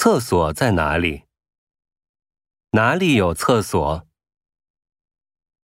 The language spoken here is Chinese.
厕所在哪里？哪里有厕所？